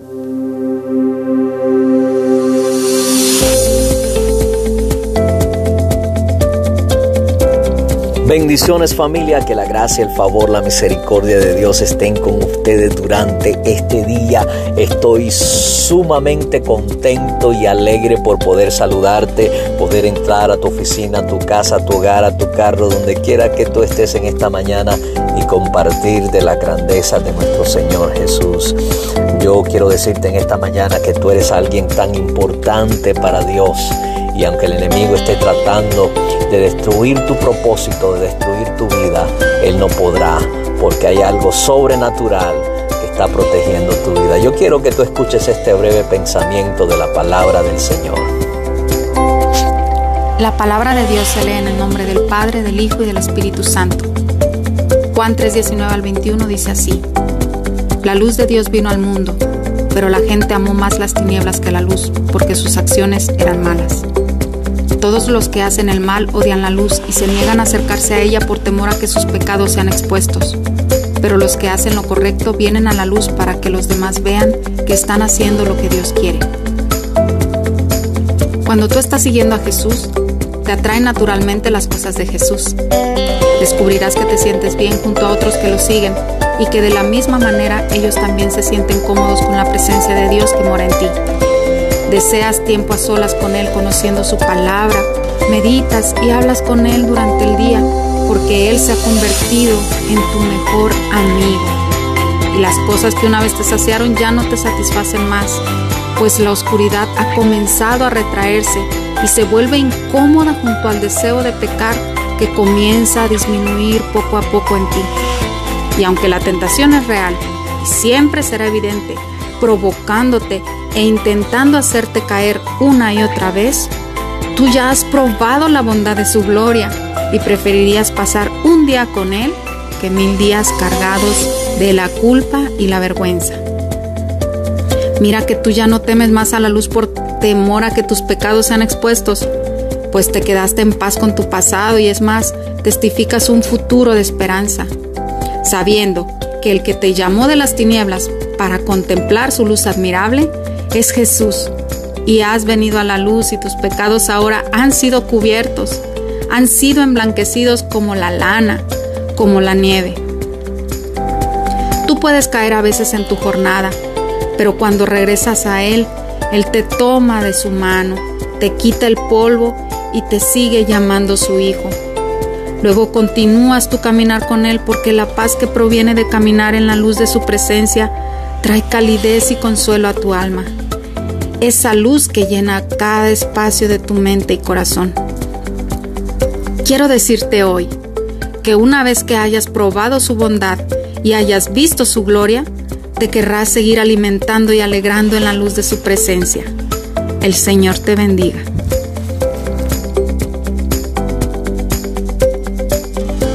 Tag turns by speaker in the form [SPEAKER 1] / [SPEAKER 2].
[SPEAKER 1] Thank you. Bendiciones familia, que la gracia, el favor, la misericordia de Dios estén con ustedes durante este día. Estoy sumamente contento y alegre por poder saludarte, poder entrar a tu oficina, a tu casa, a tu hogar, a tu carro, donde quiera que tú estés en esta mañana y compartir de la grandeza de nuestro Señor Jesús. Yo quiero decirte en esta mañana que tú eres alguien tan importante para Dios y aunque el enemigo esté tratando de destruir tu propósito, de destruir tu vida, Él no podrá, porque hay algo sobrenatural que está protegiendo tu vida. Yo quiero que tú escuches este breve pensamiento de la palabra del Señor.
[SPEAKER 2] La palabra de Dios se lee en el nombre del Padre, del Hijo y del Espíritu Santo. Juan 3:19 al 21 dice así, La luz de Dios vino al mundo, pero la gente amó más las tinieblas que la luz, porque sus acciones eran malas. Todos los que hacen el mal odian la luz y se niegan a acercarse a ella por temor a que sus pecados sean expuestos. Pero los que hacen lo correcto vienen a la luz para que los demás vean que están haciendo lo que Dios quiere. Cuando tú estás siguiendo a Jesús, te atraen naturalmente las cosas de Jesús. Descubrirás que te sientes bien junto a otros que lo siguen y que de la misma manera ellos también se sienten cómodos con la presencia de Dios que mora en ti. Deseas tiempo a solas con Él conociendo su palabra, meditas y hablas con Él durante el día porque Él se ha convertido en tu mejor amigo. Y las cosas que una vez te saciaron ya no te satisfacen más, pues la oscuridad ha comenzado a retraerse y se vuelve incómoda junto al deseo de pecar que comienza a disminuir poco a poco en ti. Y aunque la tentación es real y siempre será evidente, provocándote e intentando hacerte caer una y otra vez, tú ya has probado la bondad de su gloria y preferirías pasar un día con Él que mil días cargados de la culpa y la vergüenza. Mira que tú ya no temes más a la luz por temor a que tus pecados sean expuestos, pues te quedaste en paz con tu pasado y es más, testificas un futuro de esperanza, sabiendo que el que te llamó de las tinieblas para contemplar su luz admirable es Jesús y has venido a la luz y tus pecados ahora han sido cubiertos, han sido emblanquecidos como la lana, como la nieve. Tú puedes caer a veces en tu jornada, pero cuando regresas a Él, Él te toma de su mano, te quita el polvo y te sigue llamando su hijo. Luego continúas tu caminar con Él porque la paz que proviene de caminar en la luz de su presencia trae calidez y consuelo a tu alma esa luz que llena cada espacio de tu mente y corazón. Quiero decirte hoy que una vez que hayas probado su bondad y hayas visto su gloria, te querrás seguir alimentando y alegrando en la luz de su presencia. El Señor te bendiga.